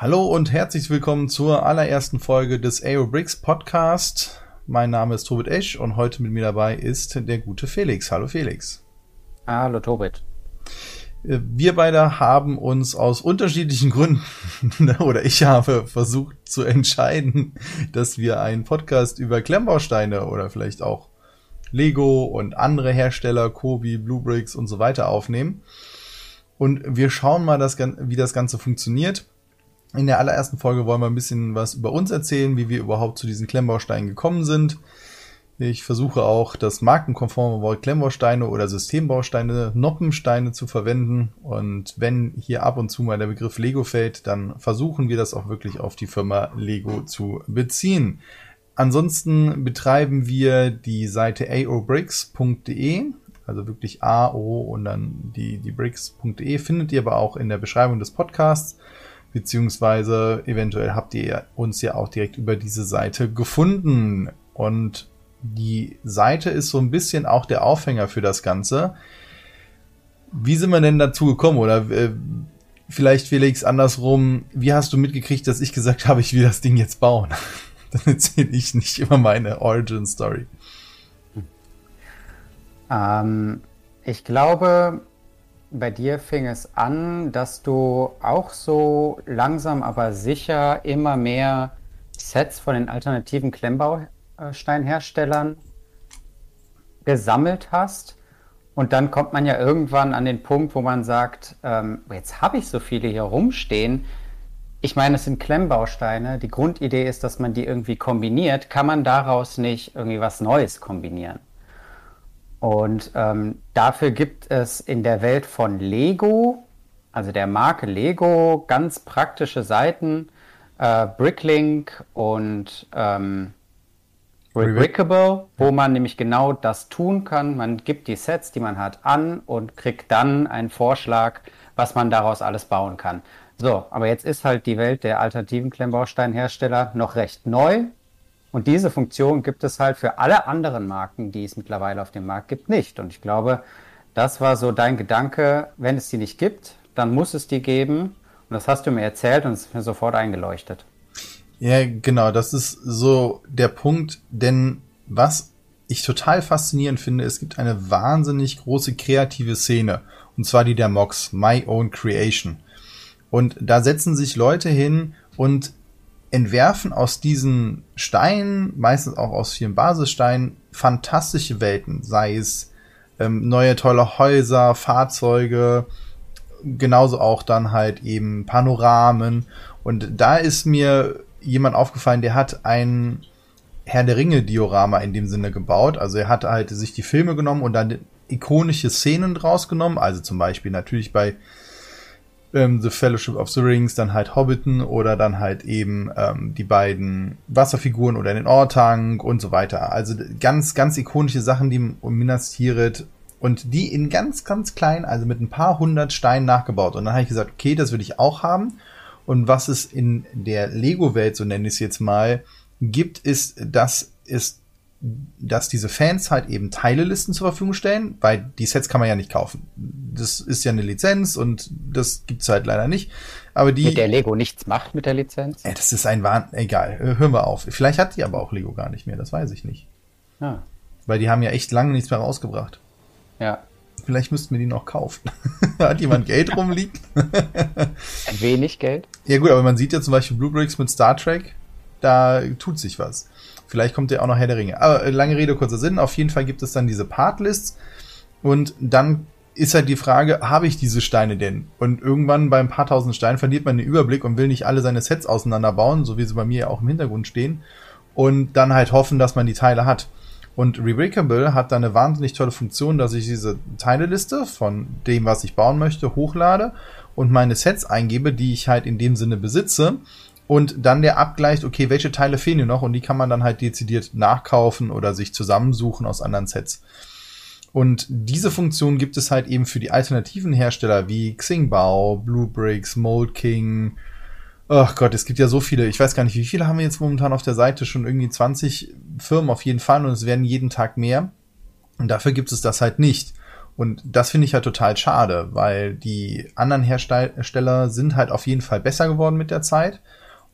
Hallo und herzlich willkommen zur allerersten Folge des AO Bricks Podcast. Mein Name ist Tobit Esch und heute mit mir dabei ist der gute Felix. Hallo Felix. Hallo Tobit. Äh, wir beide haben uns aus unterschiedlichen Gründen oder ich habe versucht zu entscheiden, dass wir einen Podcast über Klemmbausteine oder vielleicht auch Lego und andere Hersteller, Kobi, Blue Bricks und so weiter aufnehmen. Und wir schauen mal, das, wie das Ganze funktioniert. In der allerersten Folge wollen wir ein bisschen was über uns erzählen, wie wir überhaupt zu diesen Klemmbausteinen gekommen sind. Ich versuche auch das markenkonforme Wort Klemmbausteine oder Systembausteine, Noppensteine zu verwenden. Und wenn hier ab und zu mal der Begriff Lego fällt, dann versuchen wir das auch wirklich auf die Firma Lego zu beziehen. Ansonsten betreiben wir die Seite aobricks.de, also wirklich AO und dann die, die bricks.de findet ihr aber auch in der Beschreibung des Podcasts beziehungsweise eventuell habt ihr uns ja auch direkt über diese Seite gefunden. Und die Seite ist so ein bisschen auch der Aufhänger für das Ganze. Wie sind wir denn dazu gekommen? Oder äh, vielleicht Felix andersrum, wie hast du mitgekriegt, dass ich gesagt habe, ich will das Ding jetzt bauen? Dann erzähle ich nicht immer meine Origin Story. Ähm, ich glaube, bei dir fing es an, dass du auch so langsam aber sicher immer mehr Sets von den alternativen Klemmbausteinherstellern gesammelt hast. Und dann kommt man ja irgendwann an den Punkt, wo man sagt, ähm, jetzt habe ich so viele hier rumstehen. Ich meine, es sind Klemmbausteine. Die Grundidee ist, dass man die irgendwie kombiniert. Kann man daraus nicht irgendwie was Neues kombinieren? Und ähm, dafür gibt es in der Welt von Lego, also der Marke Lego, ganz praktische Seiten. Äh, Bricklink und ähm, Rebrickable, wo man nämlich genau das tun kann. Man gibt die Sets, die man hat, an und kriegt dann einen Vorschlag, was man daraus alles bauen kann. So, aber jetzt ist halt die Welt der alternativen Klemmbausteinhersteller noch recht neu. Und diese Funktion gibt es halt für alle anderen Marken, die es mittlerweile auf dem Markt gibt, nicht. Und ich glaube, das war so dein Gedanke, wenn es die nicht gibt, dann muss es die geben. Und das hast du mir erzählt und es ist mir sofort eingeleuchtet. Ja, genau, das ist so der Punkt, denn was ich total faszinierend finde, es gibt eine wahnsinnig große kreative Szene, und zwar die der Mox, My Own Creation. Und da setzen sich Leute hin und entwerfen aus diesen Steinen, meistens auch aus vielen Basissteinen, fantastische Welten, sei es ähm, neue tolle Häuser, Fahrzeuge, genauso auch dann halt eben Panoramen. Und da ist mir jemand aufgefallen, der hat ein Herr der Ringe Diorama in dem Sinne gebaut. Also er hat halt sich die Filme genommen und dann ikonische Szenen draus genommen. Also zum Beispiel natürlich bei ähm, The Fellowship of the Rings, dann halt Hobbiten oder dann halt eben ähm, die beiden Wasserfiguren oder den Ortank und so weiter. Also ganz, ganz ikonische Sachen, die Minas Tirith und die in ganz, ganz klein, also mit ein paar hundert Steinen nachgebaut. Und dann habe ich gesagt, okay, das will ich auch haben. Und was es in der Lego-Welt, so nenne ich es jetzt mal, gibt, ist, dass es dass diese Fans halt eben Teilelisten zur Verfügung stellen, weil die Sets kann man ja nicht kaufen. Das ist ja eine Lizenz und das gibt's halt leider nicht. Aber die. Mit der Lego nichts macht mit der Lizenz? Ja, das ist ein Wahn. Egal, äh, hören wir auf. Vielleicht hat die aber auch Lego gar nicht mehr, das weiß ich nicht. Ah. Weil die haben ja echt lange nichts mehr rausgebracht. Ja. Vielleicht müssten wir die noch kaufen. hat jemand Geld rumliegen? Wenig Geld? Ja gut, aber man sieht ja zum Beispiel Blue Bricks mit Star Trek, da tut sich was. Vielleicht kommt ja auch noch Herr der Ringe. Aber äh, lange Rede, kurzer Sinn. Auf jeden Fall gibt es dann diese Partlists. Und dann ist halt die Frage, habe ich diese Steine denn? Und irgendwann bei ein paar tausend Steinen verliert man den Überblick und will nicht alle seine Sets auseinanderbauen, so wie sie bei mir ja auch im Hintergrund stehen. Und dann halt hoffen, dass man die Teile hat. Und Rebreakable hat da eine wahnsinnig tolle Funktion, dass ich diese Teileliste von dem, was ich bauen möchte, hochlade und meine Sets eingebe, die ich halt in dem Sinne besitze und dann der Abgleich, okay, welche Teile fehlen hier noch und die kann man dann halt dezidiert nachkaufen oder sich zusammensuchen aus anderen Sets. Und diese Funktion gibt es halt eben für die alternativen Hersteller wie Xingbao, Bluebricks, Mold King. Ach Gott, es gibt ja so viele. Ich weiß gar nicht, wie viele haben wir jetzt momentan auf der Seite? Schon irgendwie 20 Firmen auf jeden Fall und es werden jeden Tag mehr. Und dafür gibt es das halt nicht. Und das finde ich halt total schade, weil die anderen Hersteller sind halt auf jeden Fall besser geworden mit der Zeit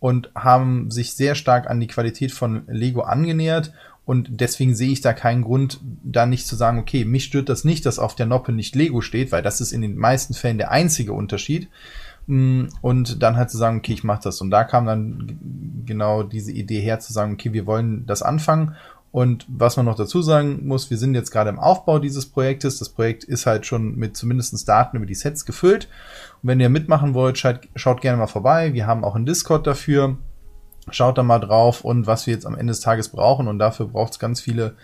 und haben sich sehr stark an die Qualität von Lego angenähert. Und deswegen sehe ich da keinen Grund, da nicht zu sagen, okay, mich stört das nicht, dass auf der Noppe nicht Lego steht, weil das ist in den meisten Fällen der einzige Unterschied. Mm, und dann halt zu sagen, okay, ich mache das. Und da kam dann genau diese Idee her, zu sagen, okay, wir wollen das anfangen und was man noch dazu sagen muss, wir sind jetzt gerade im Aufbau dieses Projektes. Das Projekt ist halt schon mit zumindest Daten über die Sets gefüllt. Wenn ihr mitmachen wollt, schaut, schaut gerne mal vorbei. Wir haben auch einen Discord dafür. Schaut da mal drauf und was wir jetzt am Ende des Tages brauchen. Und dafür braucht es ganz viele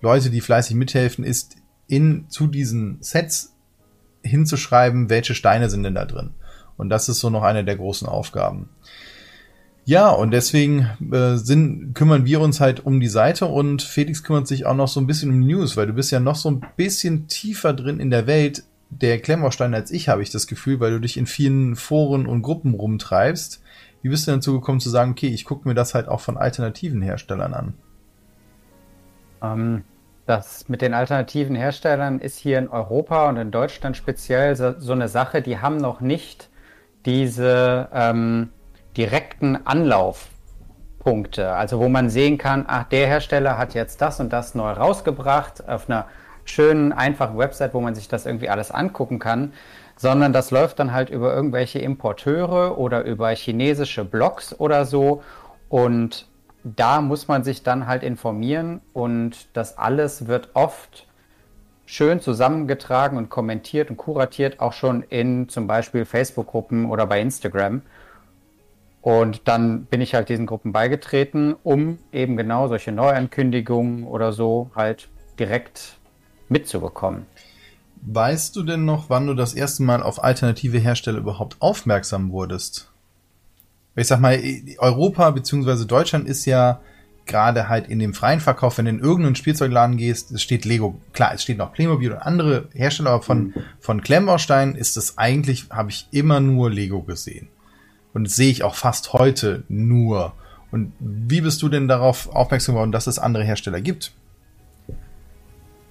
Leute, die fleißig mithelfen, ist in zu diesen Sets hinzuschreiben, welche Steine sind denn da drin. Und das ist so noch eine der großen Aufgaben. Ja, und deswegen äh, sind, kümmern wir uns halt um die Seite und Felix kümmert sich auch noch so ein bisschen um die News, weil du bist ja noch so ein bisschen tiefer drin in der Welt der Klemmbausteine als ich, habe ich das Gefühl, weil du dich in vielen Foren und Gruppen rumtreibst. Wie bist du dazu gekommen zu sagen, okay, ich gucke mir das halt auch von alternativen Herstellern an? Ähm, das mit den alternativen Herstellern ist hier in Europa und in Deutschland speziell so, so eine Sache, die haben noch nicht diese ähm, direkten Anlaufpunkte, also wo man sehen kann, ach, der Hersteller hat jetzt das und das neu rausgebracht auf einer schönen, einfachen Website, wo man sich das irgendwie alles angucken kann, sondern das läuft dann halt über irgendwelche Importeure oder über chinesische Blogs oder so und da muss man sich dann halt informieren und das alles wird oft schön zusammengetragen und kommentiert und kuratiert, auch schon in zum Beispiel Facebook-Gruppen oder bei Instagram. Und dann bin ich halt diesen Gruppen beigetreten, um eben genau solche Neuankündigungen oder so halt direkt mitzubekommen. Weißt du denn noch, wann du das erste Mal auf alternative Hersteller überhaupt aufmerksam wurdest? Ich sag mal, Europa bzw. Deutschland ist ja gerade halt in dem freien Verkauf, wenn du in irgendeinen Spielzeugladen gehst, es steht Lego, klar, es steht noch Playmobil und andere Hersteller, aber von, mhm. von Klemmbausteinen ist es eigentlich, habe ich immer nur Lego gesehen. Und das sehe ich auch fast heute nur. Und wie bist du denn darauf aufmerksam geworden, dass es andere Hersteller gibt?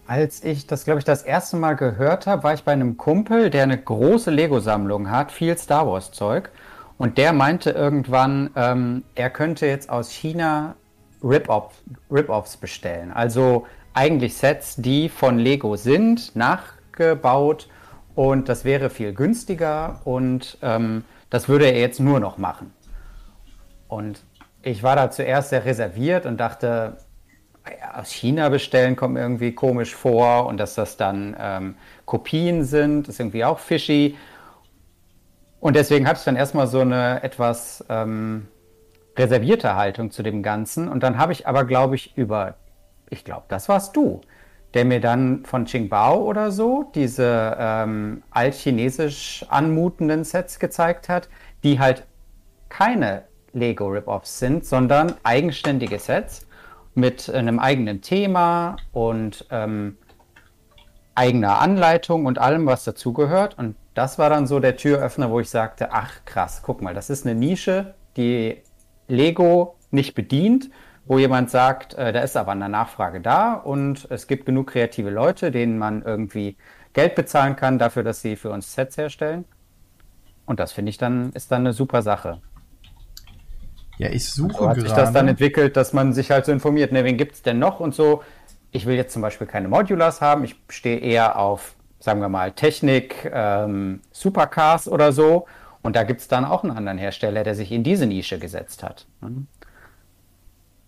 Als ich das, glaube ich, das erste Mal gehört habe, war ich bei einem Kumpel, der eine große Lego-Sammlung hat, viel Star Wars-Zeug. Und der meinte irgendwann, ähm, er könnte jetzt aus China Rip-Offs Rip bestellen. Also eigentlich Sets, die von Lego sind, nachgebaut. Und das wäre viel günstiger und ähm, das würde er jetzt nur noch machen. Und ich war da zuerst sehr reserviert und dachte, aus China bestellen kommt mir irgendwie komisch vor und dass das dann ähm, Kopien sind, ist irgendwie auch fishy. Und deswegen hatte ich dann erstmal so eine etwas ähm, reservierte Haltung zu dem Ganzen. Und dann habe ich aber, glaube ich, über, ich glaube, das warst du, der mir dann von Qingbao oder so diese ähm, altchinesisch anmutenden Sets gezeigt hat, die halt keine Lego Rip-Offs sind, sondern eigenständige Sets mit einem eigenen Thema und ähm, eigener Anleitung und allem, was dazugehört. Und das war dann so der Türöffner, wo ich sagte, ach krass, guck mal, das ist eine Nische, die Lego nicht bedient wo jemand sagt, äh, da ist aber eine Nachfrage da und es gibt genug kreative Leute, denen man irgendwie Geld bezahlen kann dafür, dass sie für uns Sets herstellen. Und das finde ich dann, ist dann eine super Sache. Ja, ich suche so hat gerade. sich das dann entwickelt, dass man sich halt so informiert, ne, wen gibt es denn noch und so. Ich will jetzt zum Beispiel keine Modulars haben, ich stehe eher auf, sagen wir mal, Technik, ähm, Supercars oder so. Und da gibt es dann auch einen anderen Hersteller, der sich in diese Nische gesetzt hat. Mhm.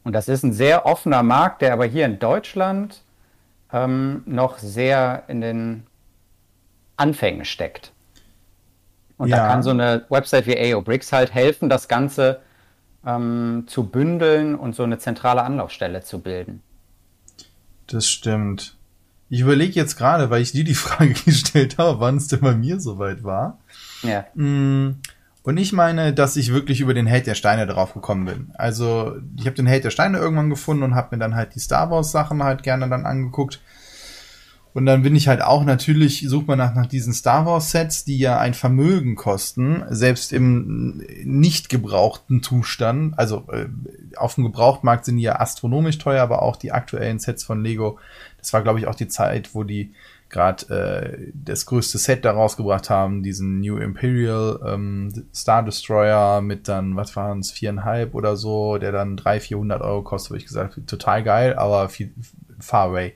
Und das ist ein sehr offener Markt, der aber hier in Deutschland ähm, noch sehr in den Anfängen steckt. Und ja. da kann so eine Website wie AO Bricks halt helfen, das Ganze ähm, zu bündeln und so eine zentrale Anlaufstelle zu bilden. Das stimmt. Ich überlege jetzt gerade, weil ich dir die Frage gestellt habe, wann es denn bei mir soweit war. Ja. Hm, und ich meine, dass ich wirklich über den Held der Steine drauf gekommen bin. Also ich habe den Held der Steine irgendwann gefunden und habe mir dann halt die Star Wars Sachen halt gerne dann angeguckt. Und dann bin ich halt auch natürlich, sucht man nach, nach diesen Star Wars Sets, die ja ein Vermögen kosten, selbst im nicht gebrauchten Zustand. Also äh, auf dem Gebrauchtmarkt sind die ja astronomisch teuer, aber auch die aktuellen Sets von Lego. Das war, glaube ich, auch die Zeit, wo die gerade äh, das größte Set da rausgebracht haben, diesen New Imperial ähm, Star Destroyer mit dann, was waren es, viereinhalb oder so, der dann drei, vierhundert Euro kostet, wo ich gesagt total geil, aber viel far away.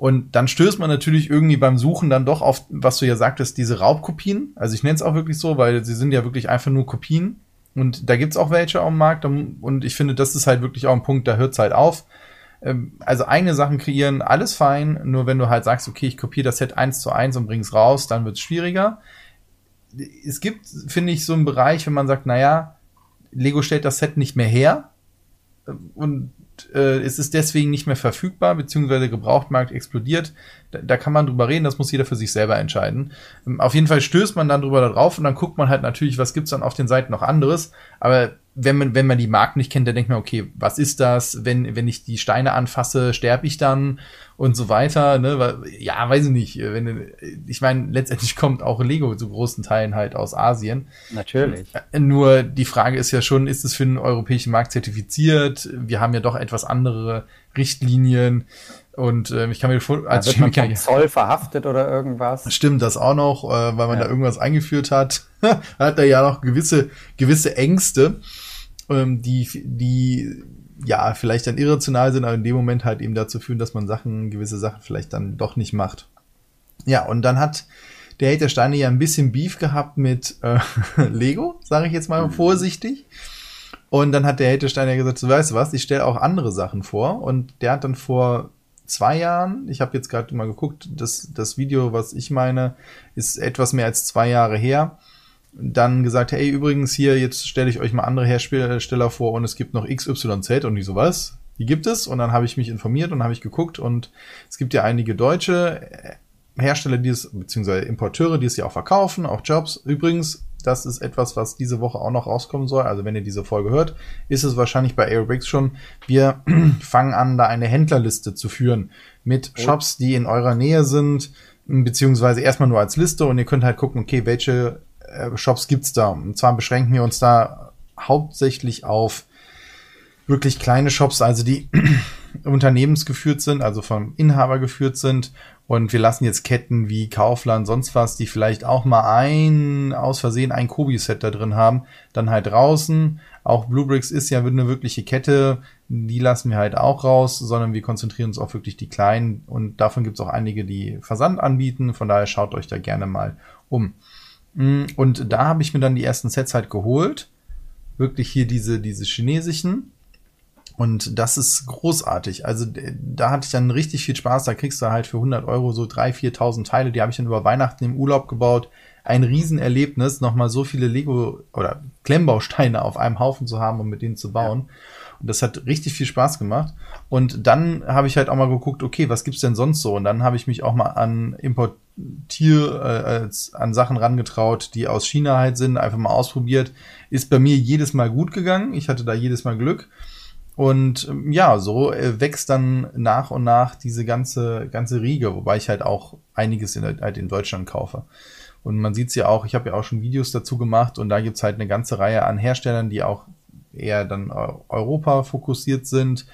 Und dann stößt man natürlich irgendwie beim Suchen dann doch auf, was du ja sagtest, diese Raubkopien. Also ich nenne es auch wirklich so, weil sie sind ja wirklich einfach nur Kopien. Und da gibt's auch welche am Markt. Und ich finde, das ist halt wirklich auch ein Punkt, da hört's halt auf. Ähm, also eigene Sachen kreieren, alles fein. Nur wenn du halt sagst, okay, ich kopiere das Set eins zu eins und bring's raus, dann wird's schwieriger. Es gibt, finde ich, so einen Bereich, wenn man sagt, naja, Lego stellt das Set nicht mehr her. Und äh, es ist deswegen nicht mehr verfügbar, beziehungsweise Gebrauchtmarkt explodiert. Da, da, kann man drüber reden, das muss jeder für sich selber entscheiden. Ähm, auf jeden Fall stößt man dann drüber drauf und dann guckt man halt natürlich, was gibt's dann auf den Seiten noch anderes. Aber wenn man, wenn man die Marken nicht kennt, dann denkt man, okay, was ist das? Wenn, wenn ich die Steine anfasse, sterbe ich dann und so weiter. Ne? Ja, weiß ich nicht. Wenn, ich meine, letztendlich kommt auch Lego zu großen Teilen halt aus Asien. Natürlich. Nur die Frage ist ja schon, ist es für den europäischen Markt zertifiziert? Wir haben ja doch etwas andere Richtlinien. Und äh, ich kann mir vor, als ja, wird man Zoll verhaftet oder irgendwas. Stimmt, das auch noch, äh, weil man ja. da irgendwas eingeführt hat. hat er ja noch gewisse gewisse Ängste, ähm, die die ja vielleicht dann irrational sind, aber in dem Moment halt eben dazu führen, dass man Sachen gewisse Sachen vielleicht dann doch nicht macht. Ja, und dann hat der Hater Steine ja ein bisschen Beef gehabt mit äh, Lego, sage ich jetzt mal mhm. vorsichtig. Und dann hat der Hater Steiner gesagt, so weißt du was, ich stelle auch andere Sachen vor. Und der hat dann vor zwei Jahren. Ich habe jetzt gerade mal geguckt, das, das Video, was ich meine, ist etwas mehr als zwei Jahre her. Dann gesagt, hey, übrigens hier, jetzt stelle ich euch mal andere Hersteller vor und es gibt noch XYZ und ich so was. Die gibt es und dann habe ich mich informiert und habe ich geguckt und es gibt ja einige deutsche Hersteller, die es, beziehungsweise Importeure, die es ja auch verkaufen, auch Jobs. Übrigens, das ist etwas, was diese Woche auch noch rauskommen soll. Also wenn ihr diese Folge hört, ist es wahrscheinlich bei Aerobricks schon. Wir fangen an, da eine Händlerliste zu führen mit oh. Shops, die in eurer Nähe sind, beziehungsweise erstmal nur als Liste und ihr könnt halt gucken, okay, welche äh, Shops gibt's da? Und zwar beschränken wir uns da hauptsächlich auf wirklich kleine Shops, also die unternehmensgeführt sind, also vom Inhaber geführt sind und wir lassen jetzt Ketten wie Kaufland, sonst was, die vielleicht auch mal ein, aus Versehen ein Kobi-Set da drin haben, dann halt draußen. Auch Bluebricks ist ja eine wirkliche Kette, die lassen wir halt auch raus, sondern wir konzentrieren uns auf wirklich die kleinen und davon gibt es auch einige, die Versand anbieten. Von daher schaut euch da gerne mal um. Mm, und da habe ich mir dann die ersten Sets halt geholt. Wirklich hier diese, diese chinesischen und das ist großartig. Also da hatte ich dann richtig viel Spaß. Da kriegst du halt für 100 Euro so 3.000, 4.000 Teile. Die habe ich dann über Weihnachten im Urlaub gebaut. Ein Riesenerlebnis, nochmal so viele Lego oder Klemmbausteine auf einem Haufen zu haben und mit denen zu bauen. Und das hat richtig viel Spaß gemacht. Und dann habe ich halt auch mal geguckt, okay, was gibt's denn sonst so? Und dann habe ich mich auch mal an Importier, äh, an Sachen rangetraut, die aus China halt sind, einfach mal ausprobiert. Ist bei mir jedes Mal gut gegangen. Ich hatte da jedes Mal Glück. Und ähm, ja, so äh, wächst dann nach und nach diese ganze, ganze Riege, wobei ich halt auch einiges in, halt in Deutschland kaufe. Und man sieht es ja auch, ich habe ja auch schon Videos dazu gemacht und da gibt's halt eine ganze Reihe an Herstellern, die auch eher dann Europa fokussiert sind,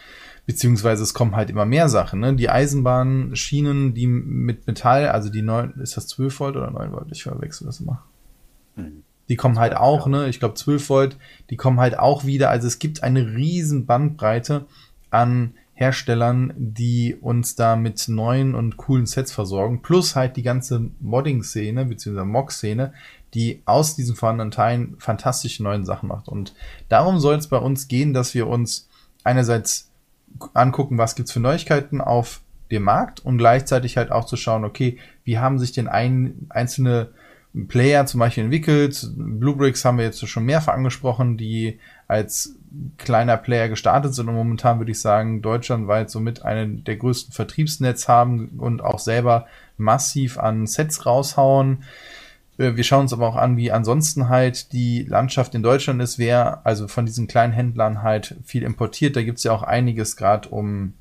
beziehungsweise es kommen halt immer mehr Sachen. Ne? Die Eisenbahnschienen, die mit Metall, also die neun, ist das 12 Volt oder 9 Volt? Ich verwechsel das immer. Mhm. Die kommen halt auch, ne? Ich glaube 12 Volt, die kommen halt auch wieder. Also es gibt eine riesen Bandbreite an Herstellern, die uns da mit neuen und coolen Sets versorgen. Plus halt die ganze Modding-Szene, beziehungsweise Mock-Szene, die aus diesen vorhandenen Teilen fantastische neuen Sachen macht. Und darum soll es bei uns gehen, dass wir uns einerseits angucken, was gibt's für Neuigkeiten auf dem Markt und gleichzeitig halt auch zu schauen, okay, wie haben sich denn ein, einzelne Player zum Beispiel entwickelt. Bluebricks haben wir jetzt schon mehrfach angesprochen, die als kleiner Player gestartet sind und momentan würde ich sagen, deutschlandweit somit einen der größten Vertriebsnetz haben und auch selber massiv an Sets raushauen. Äh, wir schauen uns aber auch an, wie ansonsten halt die Landschaft in Deutschland ist, wer also von diesen kleinen Händlern halt viel importiert. Da gibt's ja auch einiges gerade um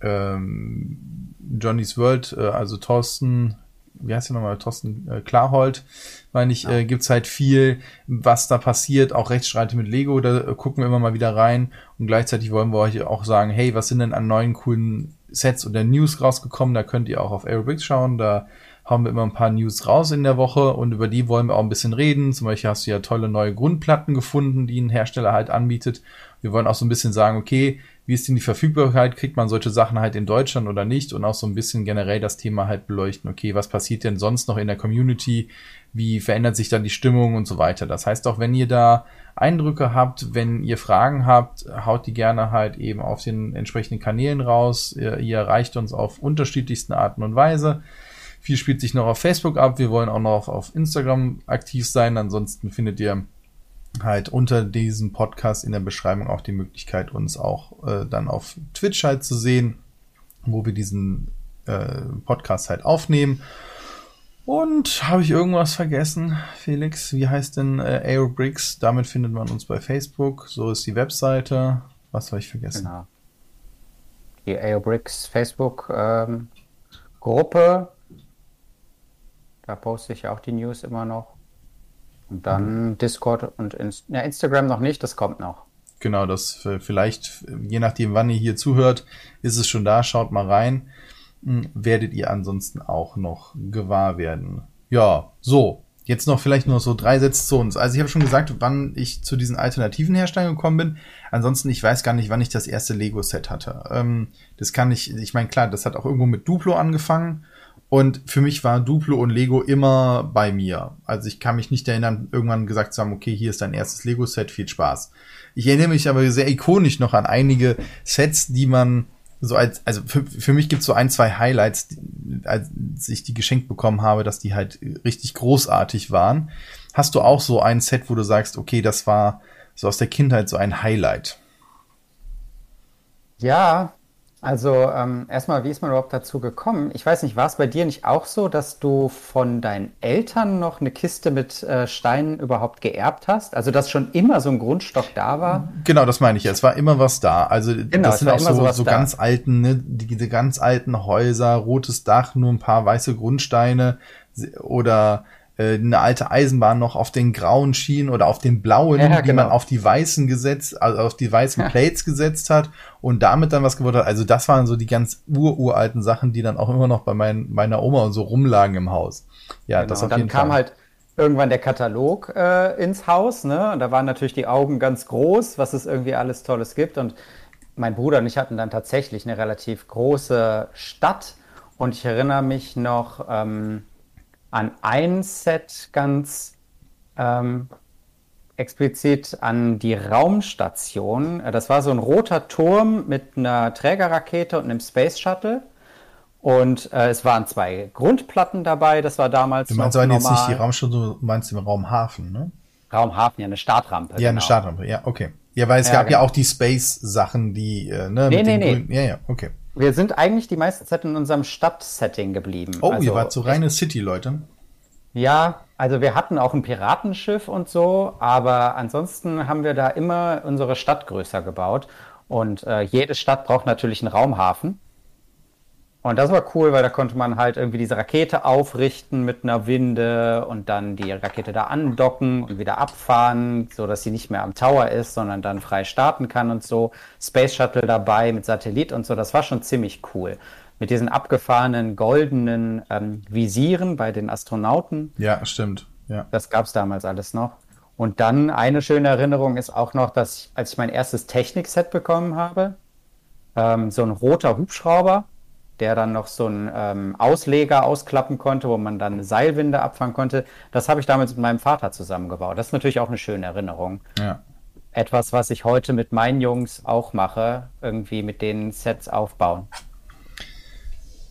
ähm, Johnny's World, äh, also Thorsten wie heißt der nochmal, Thorsten äh, Klarhold, meine ich, ja. äh, gibt's halt viel, was da passiert, auch Rechtsstreite mit Lego, da äh, gucken wir immer mal wieder rein und gleichzeitig wollen wir euch auch sagen, hey, was sind denn an neuen coolen Sets oder News rausgekommen. Da könnt ihr auch auf Aerobricks schauen. Da haben wir immer ein paar News raus in der Woche und über die wollen wir auch ein bisschen reden. Zum Beispiel hast du ja tolle neue Grundplatten gefunden, die ein Hersteller halt anbietet. Wir wollen auch so ein bisschen sagen, okay, wie ist denn die Verfügbarkeit? Kriegt man solche Sachen halt in Deutschland oder nicht? Und auch so ein bisschen generell das Thema halt beleuchten. Okay, was passiert denn sonst noch in der Community? Wie verändert sich dann die Stimmung und so weiter? Das heißt auch, wenn ihr da Eindrücke habt, wenn ihr Fragen habt, haut die gerne halt eben auf den entsprechenden Kanälen raus. Ihr, ihr erreicht uns auf unterschiedlichsten Arten und Weise. Viel spielt sich noch auf Facebook ab. Wir wollen auch noch auf Instagram aktiv sein. Ansonsten findet ihr halt unter diesem Podcast in der Beschreibung auch die Möglichkeit, uns auch äh, dann auf Twitch halt zu sehen, wo wir diesen äh, Podcast halt aufnehmen. Und habe ich irgendwas vergessen, Felix? Wie heißt denn äh, Aerobricks? Damit findet man uns bei Facebook. So ist die Webseite. Was habe ich vergessen? Genau. Die Aerobricks Facebook ähm, Gruppe. Da poste ich auch die News immer noch. Und dann mhm. Discord und Inst ja, Instagram noch nicht, das kommt noch. Genau, das vielleicht, je nachdem, wann ihr hier zuhört, ist es schon da. Schaut mal rein. Hm, werdet ihr ansonsten auch noch gewahr werden. Ja, so. Jetzt noch vielleicht nur so drei Sätze zu uns. Also ich habe schon gesagt, wann ich zu diesen alternativen Herstellern gekommen bin. Ansonsten, ich weiß gar nicht, wann ich das erste Lego-Set hatte. Ähm, das kann ich, ich meine, klar, das hat auch irgendwo mit Duplo angefangen. Und für mich war Duplo und Lego immer bei mir. Also ich kann mich nicht erinnern, irgendwann gesagt zu haben, okay, hier ist dein erstes Lego-Set, viel Spaß. Ich erinnere mich aber sehr ikonisch noch an einige Sets, die man so als, also für, für mich gibt's so ein, zwei Highlights, als ich die geschenkt bekommen habe, dass die halt richtig großartig waren. Hast du auch so ein Set, wo du sagst, okay, das war so aus der Kindheit so ein Highlight? Ja, also ähm, erstmal, wie ist man überhaupt dazu gekommen? Ich weiß nicht, war es bei dir nicht auch so, dass du von deinen Eltern noch eine Kiste mit äh, Steinen überhaupt geerbt hast? Also dass schon immer so ein Grundstock da war? Genau, das meine ich. Es war immer was da. Also genau, das sind auch so, so ganz alten, ne, diese ganz alten Häuser, rotes Dach, nur ein paar weiße Grundsteine oder äh, eine alte Eisenbahn noch auf den grauen Schienen oder auf den blauen, ja, die genau. man auf die weißen gesetzt, also auf die weißen Plates gesetzt hat und damit dann was geworden hat. Also das waren so die ganz ururalten Sachen, die dann auch immer noch bei mein, meiner Oma und so rumlagen im Haus. Ja, genau. das auf und dann jeden kam Fall. halt irgendwann der Katalog äh, ins Haus, ne? Und da waren natürlich die Augen ganz groß, was es irgendwie alles Tolles gibt. Und mein Bruder und ich hatten dann tatsächlich eine relativ große Stadt. Und ich erinnere mich noch, ähm, an ein Set ganz ähm, explizit an die Raumstation. Das war so ein roter Turm mit einer Trägerrakete und einem Space Shuttle. Und äh, es waren zwei Grundplatten dabei. Das war damals. Du meinst aber jetzt nicht die Raumstation, du meinst den Raumhafen, ne? Raumhafen, ja, eine Startrampe. Ja, genau. eine Startrampe, ja, okay. Ja, weil es ja, gab genau. ja auch die Space-Sachen, die, äh, ne, nee, mit nee, nee. Grünen, ja, ja, okay. Wir sind eigentlich die meiste Zeit in unserem Stadtsetting geblieben. Oh, also, ihr wart so reine City, Leute. Ja, also wir hatten auch ein Piratenschiff und so, aber ansonsten haben wir da immer unsere Stadt größer gebaut. Und äh, jede Stadt braucht natürlich einen Raumhafen. Und das war cool, weil da konnte man halt irgendwie diese Rakete aufrichten mit einer Winde und dann die Rakete da andocken und wieder abfahren, so dass sie nicht mehr am Tower ist, sondern dann frei starten kann und so. Space Shuttle dabei mit Satellit und so, das war schon ziemlich cool. Mit diesen abgefahrenen goldenen ähm, Visieren bei den Astronauten. Ja, stimmt. Ja. Das gab es damals alles noch. Und dann eine schöne Erinnerung ist auch noch, dass ich, als ich mein erstes Technikset bekommen habe, ähm, so ein roter Hubschrauber der dann noch so einen ähm, Ausleger ausklappen konnte, wo man dann eine Seilwinde abfangen konnte. Das habe ich damals mit meinem Vater zusammengebaut. Das ist natürlich auch eine schöne Erinnerung. Ja. Etwas, was ich heute mit meinen Jungs auch mache, irgendwie mit den Sets aufbauen.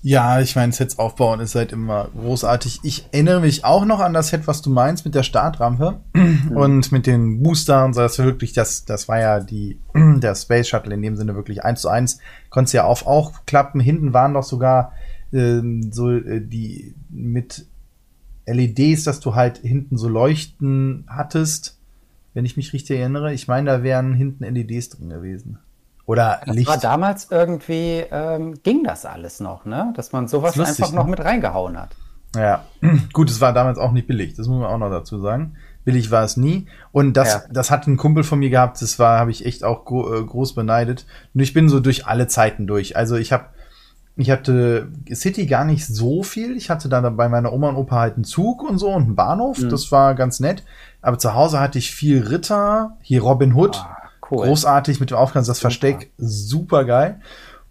Ja, ich meine, Sets aufbauen ist halt immer großartig. Ich erinnere mich auch noch an das Set, was du meinst mit der Startrampe mhm. und mit den Boostern. Das war wirklich, das, das war ja die, der Space Shuttle in dem Sinne wirklich eins zu eins. Konntest ja auf auch klappen. Hinten waren doch sogar ähm, so äh, die mit LEDs, dass du halt hinten so Leuchten hattest. Wenn ich mich richtig erinnere. Ich meine, da wären hinten LEDs drin gewesen. Oder das Licht. war damals irgendwie, ähm, ging das alles noch, ne? Dass man sowas lustig, einfach noch ne? mit reingehauen hat. Ja, gut, es war damals auch nicht billig, das muss man auch noch dazu sagen. Billig war es nie. Und das, ja. das hat ein Kumpel von mir gehabt, das war, habe ich echt auch gro äh, groß beneidet. Und ich bin so durch alle Zeiten durch. Also ich habe Ich hatte City gar nicht so viel. Ich hatte dann bei meiner Oma und Opa halt einen Zug und so und einen Bahnhof. Mhm. Das war ganz nett. Aber zu Hause hatte ich viel Ritter, hier Robin Hood. Ah, cool. Großartig mit dem Aufgang, das Versteck, super geil.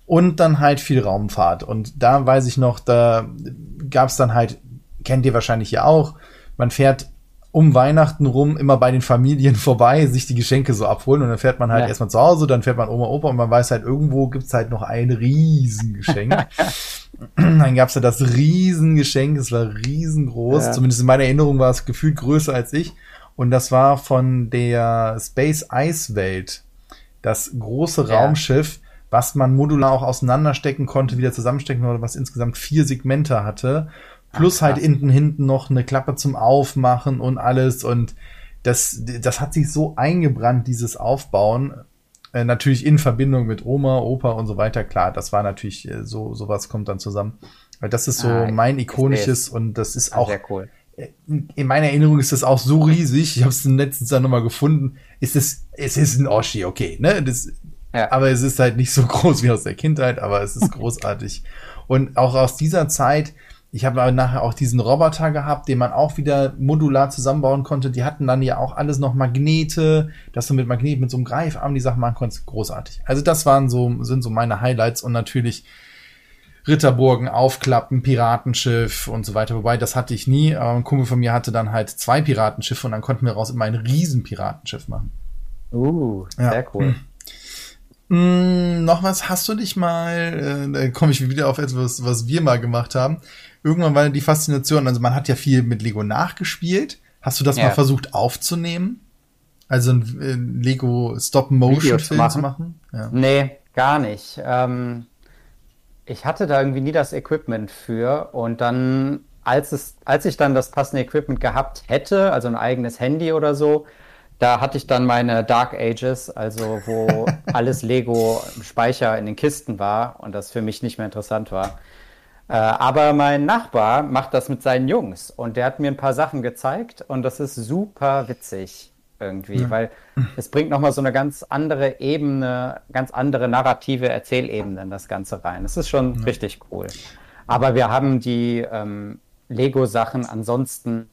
Und dann halt viel Raumfahrt. Und da weiß ich noch, da gab's dann halt, kennt ihr wahrscheinlich ja auch, man fährt um Weihnachten rum immer bei den Familien vorbei, sich die Geschenke so abholen und dann fährt man halt ja. erstmal zu Hause, dann fährt man Oma, Opa und man weiß halt, irgendwo gibt's halt noch ein Riesengeschenk. dann gab's ja das Riesengeschenk, es war riesengroß, ja. zumindest in meiner Erinnerung war es gefühlt größer als ich und das war von der Space Ice Welt, das große ja. Raumschiff, was man modular auch auseinanderstecken konnte, wieder zusammenstecken oder was insgesamt vier Segmente hatte Plus Ach, halt hinten hinten noch eine Klappe zum Aufmachen und alles. Und das, das hat sich so eingebrannt, dieses Aufbauen. Äh, natürlich in Verbindung mit Oma, Opa und so weiter. Klar, das war natürlich äh, so, sowas kommt dann zusammen. Weil das ist so ah, mein ikonisches und das ist auch. Sehr cool. In meiner Erinnerung ist das auch so riesig. Ich habe es letztens dann nochmal gefunden. Ist es, es ist ein Oshi, okay, ne? Das, ja. Aber es ist halt nicht so groß wie aus der Kindheit, aber es ist großartig. und auch aus dieser Zeit, ich habe aber nachher auch diesen Roboter gehabt, den man auch wieder modular zusammenbauen konnte. Die hatten dann ja auch alles noch Magnete, dass du mit Magnet, mit so einem Greifarm die Sachen machen konntest. Großartig. Also das waren so, sind so meine Highlights und natürlich Ritterburgen, Aufklappen, Piratenschiff und so weiter. Wobei, das hatte ich nie. Aber ein Kumpel von mir hatte dann halt zwei Piratenschiffe und dann konnten wir raus immer ein riesen Piratenschiff machen. Uh, sehr ja. cool. Hm. noch was, hast du dich mal, äh, da komme ich wieder auf etwas, was wir mal gemacht haben irgendwann war die Faszination, also man hat ja viel mit Lego nachgespielt. Hast du das ja. mal versucht aufzunehmen? Also ein Lego Stop-Motion-Film zu machen? Ja. Nee, gar nicht. Ähm, ich hatte da irgendwie nie das Equipment für und dann, als, es, als ich dann das passende Equipment gehabt hätte, also ein eigenes Handy oder so, da hatte ich dann meine Dark Ages, also wo alles Lego im Speicher in den Kisten war und das für mich nicht mehr interessant war. Äh, aber mein Nachbar macht das mit seinen Jungs und der hat mir ein paar Sachen gezeigt und das ist super witzig irgendwie, ja. weil es bringt nochmal so eine ganz andere Ebene, ganz andere narrative Erzählebene in das Ganze rein. Das ist schon ja. richtig cool. Aber wir haben die ähm, Lego-Sachen ansonsten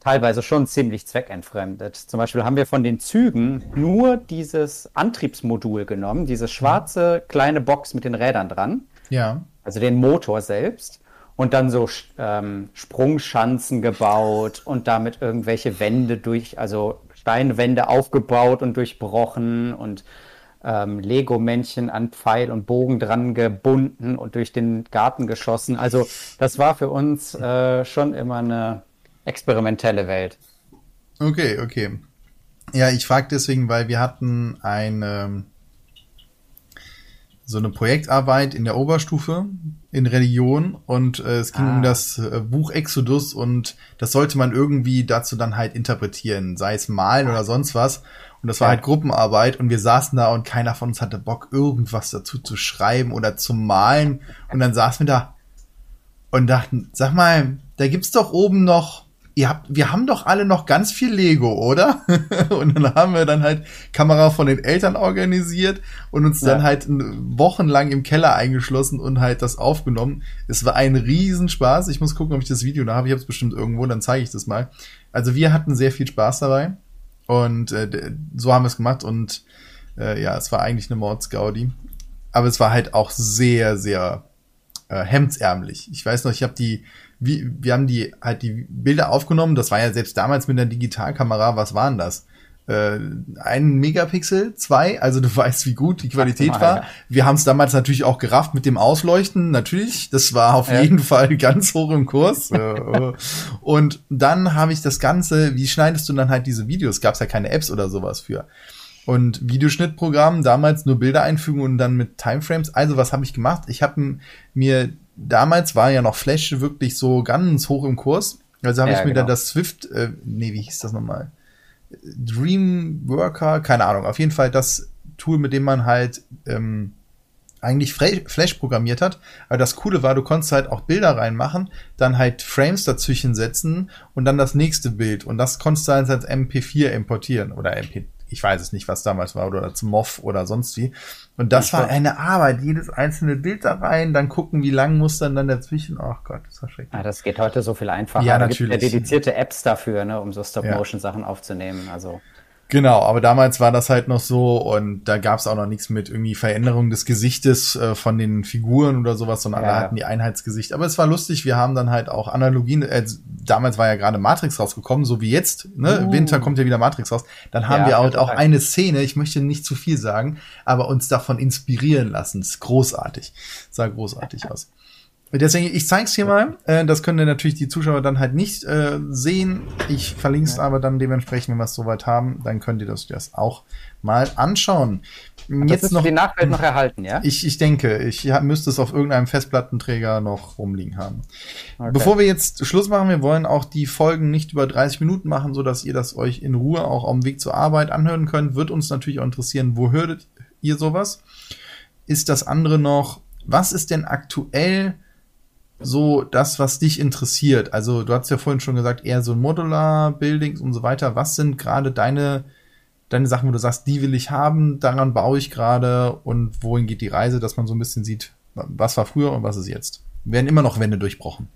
teilweise schon ziemlich zweckentfremdet. Zum Beispiel haben wir von den Zügen nur dieses Antriebsmodul genommen, diese schwarze kleine Box mit den Rädern dran. Ja also den Motor selbst, und dann so ähm, Sprungschanzen gebaut und damit irgendwelche Wände durch, also Steinwände aufgebaut und durchbrochen und ähm, Lego-Männchen an Pfeil und Bogen dran gebunden und durch den Garten geschossen. Also das war für uns äh, schon immer eine experimentelle Welt. Okay, okay. Ja, ich frage deswegen, weil wir hatten eine so eine Projektarbeit in der Oberstufe in Religion und äh, es ging ah. um das äh, Buch Exodus und das sollte man irgendwie dazu dann halt interpretieren, sei es malen oder sonst was. Und das war ja. halt Gruppenarbeit und wir saßen da und keiner von uns hatte Bock, irgendwas dazu zu schreiben oder zu malen. Und dann saßen wir da und dachten, sag mal, da gibt's doch oben noch ihr habt, wir haben doch alle noch ganz viel Lego, oder? und dann haben wir dann halt Kamera von den Eltern organisiert und uns ja. dann halt wochenlang im Keller eingeschlossen und halt das aufgenommen. Es war ein Riesenspaß. Ich muss gucken, ob ich das Video da habe. Ich habe es bestimmt irgendwo, dann zeige ich das mal. Also wir hatten sehr viel Spaß dabei und äh, so haben wir es gemacht und äh, ja, es war eigentlich eine Mordsgaudi. Aber es war halt auch sehr, sehr äh, hemdsärmlich. Ich weiß noch, ich habe die wie, wir haben die halt die Bilder aufgenommen. Das war ja selbst damals mit einer Digitalkamera. Was waren das? Äh, ein Megapixel, zwei, also du weißt, wie gut die Qualität mal, war. Ja. Wir haben es damals natürlich auch gerafft mit dem Ausleuchten, natürlich. Das war auf ja. jeden Fall ganz hoch im Kurs. Äh. und dann habe ich das Ganze, wie schneidest du dann halt diese Videos? Gab es ja keine Apps oder sowas für. Und Videoschnittprogramm, damals nur Bilder einfügen und dann mit Timeframes. Also was habe ich gemacht? Ich habe mir damals war ja noch Flash wirklich so ganz hoch im Kurs. Also habe ja, ich mir genau. dann das Swift, äh, nee, wie hieß das nochmal? Dreamworker, keine Ahnung, auf jeden Fall das Tool, mit dem man halt ähm, eigentlich Flash programmiert hat. Aber das Coole war, du konntest halt auch Bilder reinmachen, dann halt Frames dazwischen setzen und dann das nächste Bild. Und das konntest du halt als MP4 importieren oder MP, ich weiß es nicht, was damals war, oder zum MOV oder sonst wie. Und das ich war eine Arbeit, jedes einzelne Bild da rein, dann gucken, wie lang muss dann dann dazwischen. Ach Gott, das war schrecklich. Ja, das geht heute so viel einfacher. Ja, natürlich. Da gibt ja dedizierte Apps dafür, ne, um so Stop-Motion-Sachen ja. aufzunehmen. Also Genau, aber damals war das halt noch so und da gab es auch noch nichts mit irgendwie Veränderung des Gesichtes äh, von den Figuren oder sowas, sondern ja. alle hatten die Einheitsgesicht. Aber es war lustig, wir haben dann halt auch Analogien, äh, damals war ja gerade Matrix rausgekommen, so wie jetzt, ne? Uh. Winter kommt ja wieder Matrix raus. Dann haben ja, wir halt auch eine Szene, ich möchte nicht zu viel sagen, aber uns davon inspirieren lassen. Das ist großartig. Sah großartig aus. Deswegen, ich zeige es hier mal. Äh, das können natürlich die Zuschauer dann halt nicht äh, sehen. Ich verlinke es aber dann dementsprechend, wenn wir es soweit haben, dann könnt ihr das, das auch mal anschauen. Das Jetzt noch die Nachwelt noch erhalten, ja? Ich, ich denke, ich müsste es auf irgendeinem Festplattenträger noch rumliegen haben. Okay. Bevor wir jetzt Schluss machen, wir wollen auch die Folgen nicht über 30 Minuten machen, so dass ihr das euch in Ruhe auch auf dem Weg zur Arbeit anhören könnt. Wird uns natürlich auch interessieren, wo hörtet ihr sowas? Ist das andere noch, was ist denn aktuell so das, was dich interessiert? Also du hast ja vorhin schon gesagt, eher so Modular Buildings und so weiter. Was sind gerade deine deine Sachen, wo du sagst, die will ich haben, daran baue ich gerade und wohin geht die Reise, dass man so ein bisschen sieht, was war früher und was ist jetzt? Werden immer noch Wände durchbrochen?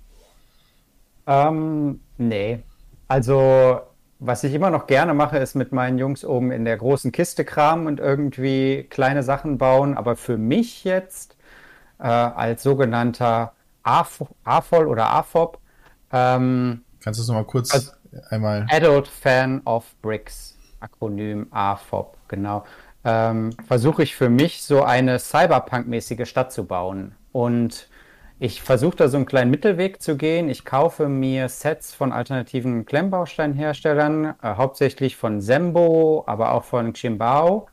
Ähm, nee. Also, was ich immer noch gerne mache, ist mit meinen Jungs oben in der großen Kiste kramen und irgendwie kleine Sachen bauen. Aber für mich jetzt äh, als sogenannter AFOL oder AFOB. Ähm, Kannst du es nochmal kurz also einmal. Adult Fan of Bricks, Akronym AFOB, genau. Ähm, Versuche ich für mich so eine Cyberpunk-mäßige Stadt zu bauen. Und ich versuche da so einen kleinen Mittelweg zu gehen. Ich kaufe mir Sets von alternativen Klemmbausteinherstellern, äh, hauptsächlich von Sembo, aber auch von Ximbao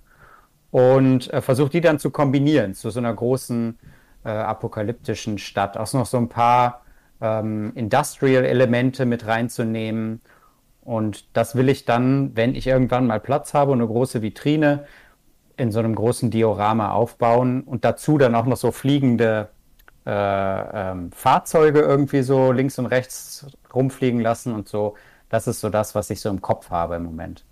und äh, versuche die dann zu kombinieren zu so einer großen äh, apokalyptischen Stadt. Auch noch so ein paar ähm, Industrial-Elemente mit reinzunehmen. Und das will ich dann, wenn ich irgendwann mal Platz habe und eine große Vitrine, in so einem großen Diorama aufbauen und dazu dann auch noch so fliegende äh, ähm, Fahrzeuge irgendwie so links und rechts rumfliegen lassen und so. Das ist so das, was ich so im Kopf habe im Moment.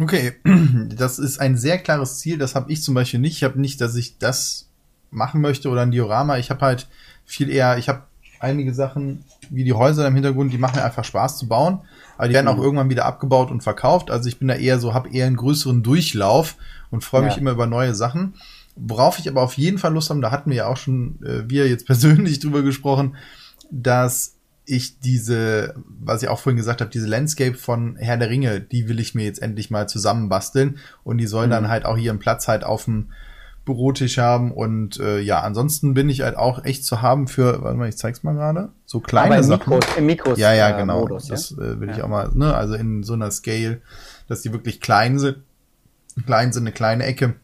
Okay, das ist ein sehr klares Ziel. Das habe ich zum Beispiel nicht. Ich habe nicht, dass ich das machen möchte oder ein Diorama. Ich habe halt viel eher, ich habe einige Sachen wie die Häuser im Hintergrund, die machen einfach Spaß zu bauen, aber die werden auch mhm. irgendwann wieder abgebaut und verkauft. Also ich bin da eher so, habe eher einen größeren Durchlauf und freue mich ja. immer über neue Sachen. Worauf ich aber auf jeden Fall Lust habe, da hatten wir ja auch schon, äh, wir jetzt persönlich drüber gesprochen, dass ich diese, was ich auch vorhin gesagt habe, diese Landscape von Herr der Ringe, die will ich mir jetzt endlich mal zusammenbasteln und die sollen mhm. dann halt auch hier im Platz halt auf dem Bürotisch haben und äh, ja, ansonsten bin ich halt auch echt zu haben für, warte mal, ich zeig's mal gerade, so kleine Aber im Sachen. Mikros, im Mikros ja, ja, genau. Modus, das äh, will ja. ich auch mal, ne, also in so einer Scale, dass die wirklich klein sind, klein sind, eine kleine Ecke.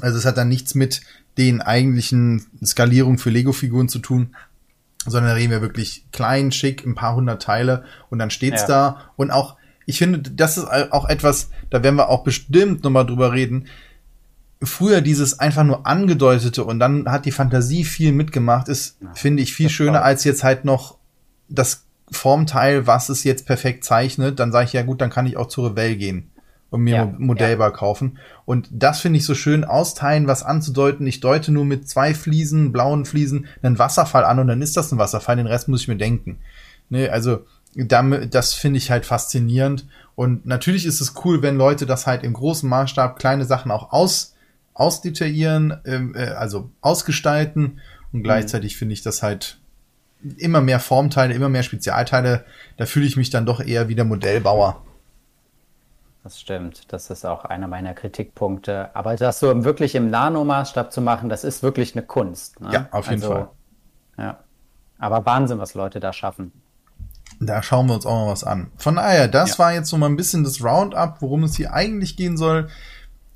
Also es hat dann nichts mit den eigentlichen Skalierungen für Lego-Figuren zu tun, sondern da reden wir wirklich klein, schick, ein paar hundert Teile und dann steht's ja. da und auch ich finde, das ist auch etwas, da werden wir auch bestimmt nochmal drüber reden, früher dieses einfach nur angedeutete und dann hat die Fantasie viel mitgemacht, ist, ja, finde ich, viel schöner als jetzt halt noch das Formteil, was es jetzt perfekt zeichnet. Dann sage ich, ja gut, dann kann ich auch zur Revell gehen und mir ja, Modellbar ja. kaufen. Und das finde ich so schön, austeilen, was anzudeuten. Ich deute nur mit zwei Fliesen, blauen Fliesen, einen Wasserfall an und dann ist das ein Wasserfall, den Rest muss ich mir denken. Ne, also damit, das finde ich halt faszinierend. Und natürlich ist es cool, wenn Leute das halt im großen Maßstab kleine Sachen auch aus ausdetaillieren, ähm, äh, also ausgestalten und gleichzeitig mhm. finde ich das halt immer mehr Formteile, immer mehr Spezialteile, da fühle ich mich dann doch eher wie der Modellbauer. Das stimmt, das ist auch einer meiner Kritikpunkte. Aber das so wirklich im Nanomaßstab zu machen, das ist wirklich eine Kunst. Ne? Ja, auf jeden also, Fall. Ja. Aber Wahnsinn, was Leute da schaffen. Da schauen wir uns auch mal was an. Von daher, das ja. war jetzt so mal ein bisschen das Roundup, worum es hier eigentlich gehen soll.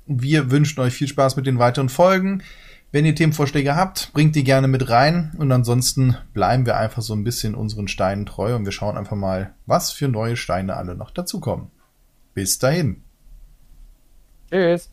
Wir wünschen euch viel Spaß mit den weiteren Folgen. Wenn ihr Themenvorschläge habt, bringt die gerne mit rein. Und ansonsten bleiben wir einfach so ein bisschen unseren Steinen treu und wir schauen einfach mal, was für neue Steine alle noch dazukommen. Bis dahin. Tschüss.